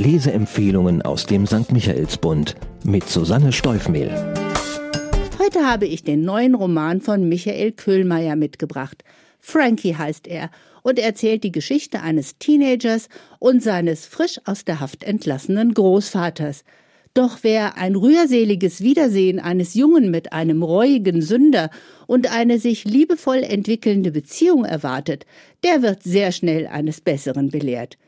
Leseempfehlungen aus dem St. Michaelsbund mit Susanne Steufmehl. Heute habe ich den neuen Roman von Michael Köhlmeier mitgebracht. Frankie heißt er und erzählt die Geschichte eines Teenagers und seines frisch aus der Haft entlassenen Großvaters. Doch wer ein rührseliges Wiedersehen eines Jungen mit einem reuigen Sünder und eine sich liebevoll entwickelnde Beziehung erwartet, der wird sehr schnell eines Besseren belehrt.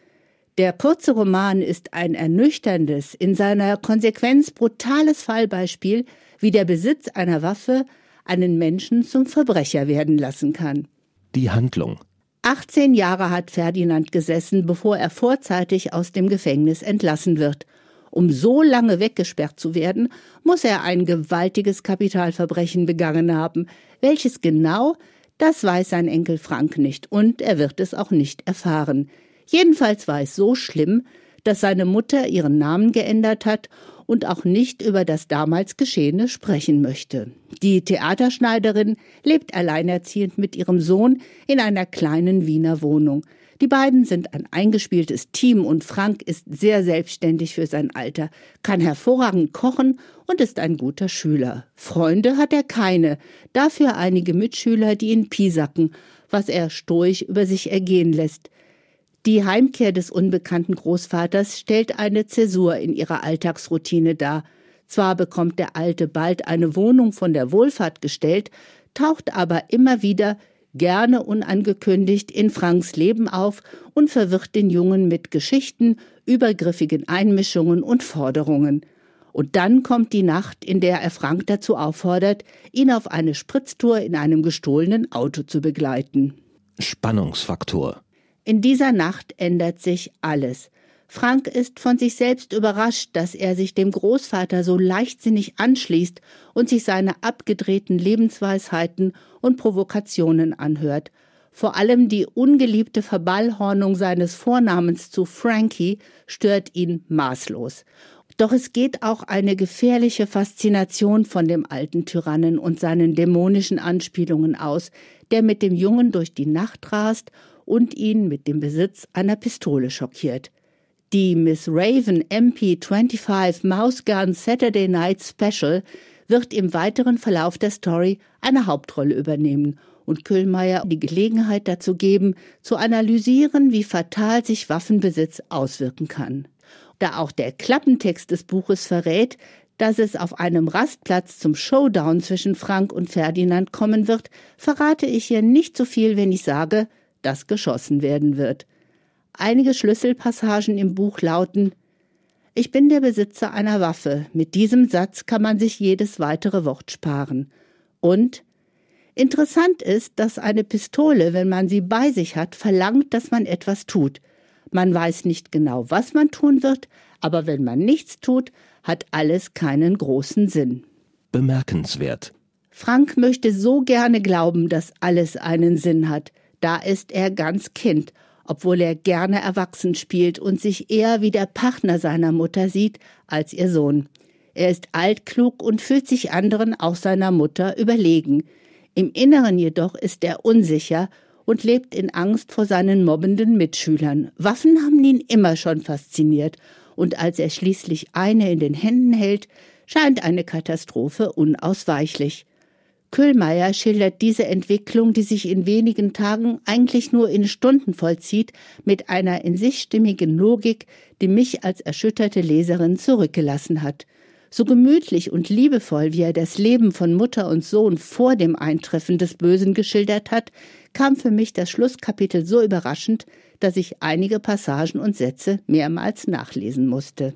Der kurze Roman ist ein ernüchterndes, in seiner Konsequenz brutales Fallbeispiel, wie der Besitz einer Waffe einen Menschen zum Verbrecher werden lassen kann. Die Handlung. 18 Jahre hat Ferdinand gesessen, bevor er vorzeitig aus dem Gefängnis entlassen wird. Um so lange weggesperrt zu werden, muss er ein gewaltiges Kapitalverbrechen begangen haben. Welches genau, das weiß sein Enkel Frank nicht und er wird es auch nicht erfahren. Jedenfalls war es so schlimm, dass seine Mutter ihren Namen geändert hat und auch nicht über das damals Geschehene sprechen möchte. Die Theaterschneiderin lebt alleinerziehend mit ihrem Sohn in einer kleinen Wiener Wohnung. Die beiden sind ein eingespieltes Team und Frank ist sehr selbstständig für sein Alter, kann hervorragend kochen und ist ein guter Schüler. Freunde hat er keine, dafür einige Mitschüler, die ihn piesacken, was er stoisch über sich ergehen lässt. Die Heimkehr des unbekannten Großvaters stellt eine Zäsur in ihrer Alltagsroutine dar. Zwar bekommt der Alte bald eine Wohnung von der Wohlfahrt gestellt, taucht aber immer wieder gerne unangekündigt in Franks Leben auf und verwirrt den Jungen mit Geschichten, übergriffigen Einmischungen und Forderungen. Und dann kommt die Nacht, in der er Frank dazu auffordert, ihn auf eine Spritztour in einem gestohlenen Auto zu begleiten. Spannungsfaktor. In dieser Nacht ändert sich alles. Frank ist von sich selbst überrascht, dass er sich dem Großvater so leichtsinnig anschließt und sich seine abgedrehten Lebensweisheiten und Provokationen anhört. Vor allem die ungeliebte Verballhornung seines Vornamens zu Frankie stört ihn maßlos. Doch es geht auch eine gefährliche Faszination von dem alten Tyrannen und seinen dämonischen Anspielungen aus, der mit dem Jungen durch die Nacht rast und ihn mit dem Besitz einer Pistole schockiert. Die Miss Raven MP25 Mouse Gun Saturday Night Special wird im weiteren Verlauf der Story eine Hauptrolle übernehmen und Kühlmeier die Gelegenheit dazu geben, zu analysieren, wie fatal sich Waffenbesitz auswirken kann. Da auch der Klappentext des Buches verrät, dass es auf einem Rastplatz zum Showdown zwischen Frank und Ferdinand kommen wird, verrate ich hier nicht so viel, wenn ich sage, dass geschossen werden wird. Einige Schlüsselpassagen im Buch lauten Ich bin der Besitzer einer Waffe. Mit diesem Satz kann man sich jedes weitere Wort sparen. Und Interessant ist, dass eine Pistole, wenn man sie bei sich hat, verlangt, dass man etwas tut. Man weiß nicht genau, was man tun wird, aber wenn man nichts tut, hat alles keinen großen Sinn. Bemerkenswert. Frank möchte so gerne glauben, dass alles einen Sinn hat. Da ist er ganz Kind obwohl er gerne erwachsen spielt und sich eher wie der Partner seiner Mutter sieht als ihr Sohn. Er ist altklug und fühlt sich anderen, auch seiner Mutter, überlegen. Im Inneren jedoch ist er unsicher und lebt in Angst vor seinen mobbenden Mitschülern. Waffen haben ihn immer schon fasziniert, und als er schließlich eine in den Händen hält, scheint eine Katastrophe unausweichlich. Köhlmeier schildert diese Entwicklung, die sich in wenigen Tagen eigentlich nur in Stunden vollzieht, mit einer in sich stimmigen Logik, die mich als erschütterte Leserin zurückgelassen hat. So gemütlich und liebevoll, wie er das Leben von Mutter und Sohn vor dem Eintreffen des Bösen geschildert hat, kam für mich das Schlusskapitel so überraschend, dass ich einige Passagen und Sätze mehrmals nachlesen musste.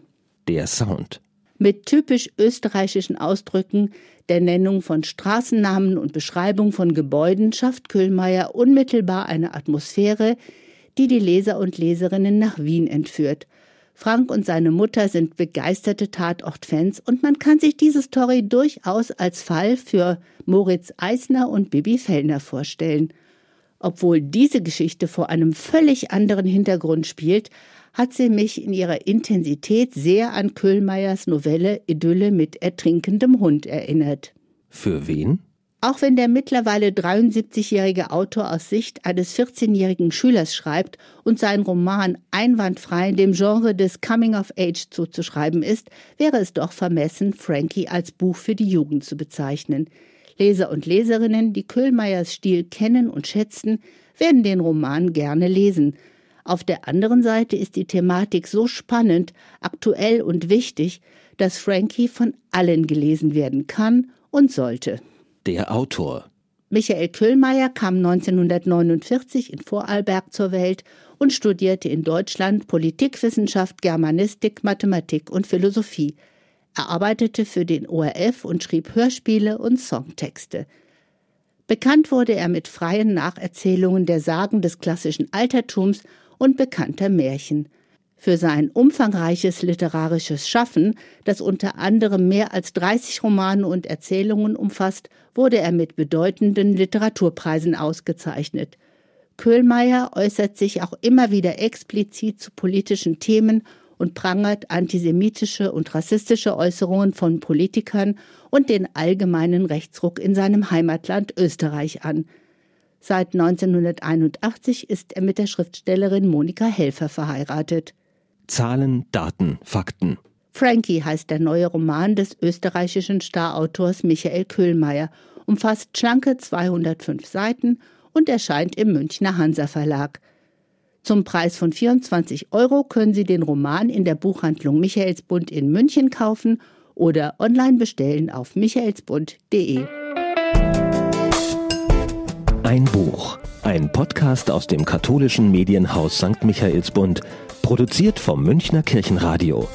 Der Sound. Mit typisch österreichischen Ausdrücken der Nennung von Straßennamen und Beschreibung von Gebäuden schafft Köhlmeier unmittelbar eine Atmosphäre, die die Leser und Leserinnen nach Wien entführt. Frank und seine Mutter sind begeisterte Tatortfans und man kann sich diese Story durchaus als Fall für Moritz Eisner und Bibi Fellner vorstellen. Obwohl diese Geschichte vor einem völlig anderen Hintergrund spielt, hat sie mich in ihrer Intensität sehr an Köhlmeiers Novelle Idylle mit ertrinkendem Hund erinnert. Für wen? Auch wenn der mittlerweile 73-jährige Autor aus Sicht eines 14-jährigen Schülers schreibt und sein Roman einwandfrei dem Genre des Coming of Age zuzuschreiben ist, wäre es doch vermessen, Frankie als Buch für die Jugend zu bezeichnen. Leser und Leserinnen, die Köhlmeiers Stil kennen und schätzen, werden den Roman gerne lesen. Auf der anderen Seite ist die Thematik so spannend, aktuell und wichtig, dass Frankie von allen gelesen werden kann und sollte. Der Autor. Michael Köhlmeier kam 1949 in Vorarlberg zur Welt und studierte in Deutschland Politikwissenschaft, Germanistik, Mathematik und Philosophie. Er arbeitete für den ORF und schrieb Hörspiele und Songtexte. Bekannt wurde er mit freien Nacherzählungen der Sagen des klassischen Altertums und bekannter Märchen. Für sein umfangreiches literarisches Schaffen, das unter anderem mehr als 30 Romane und Erzählungen umfasst, wurde er mit bedeutenden Literaturpreisen ausgezeichnet. Köhlmeier äußert sich auch immer wieder explizit zu politischen Themen und prangert antisemitische und rassistische Äußerungen von Politikern und den allgemeinen Rechtsruck in seinem Heimatland Österreich an. Seit 1981 ist er mit der Schriftstellerin Monika Helfer verheiratet. Zahlen, Daten, Fakten. Frankie heißt der neue Roman des österreichischen Starautors Michael Köhlmeier, umfasst schlanke 205 Seiten und erscheint im Münchner Hansa Verlag. Zum Preis von 24 Euro können Sie den Roman in der Buchhandlung Michaelsbund in München kaufen oder online bestellen auf michaelsbund.de. Ein Buch, ein Podcast aus dem katholischen Medienhaus St. Michaelsbund Produziert vom Münchner Kirchenradio.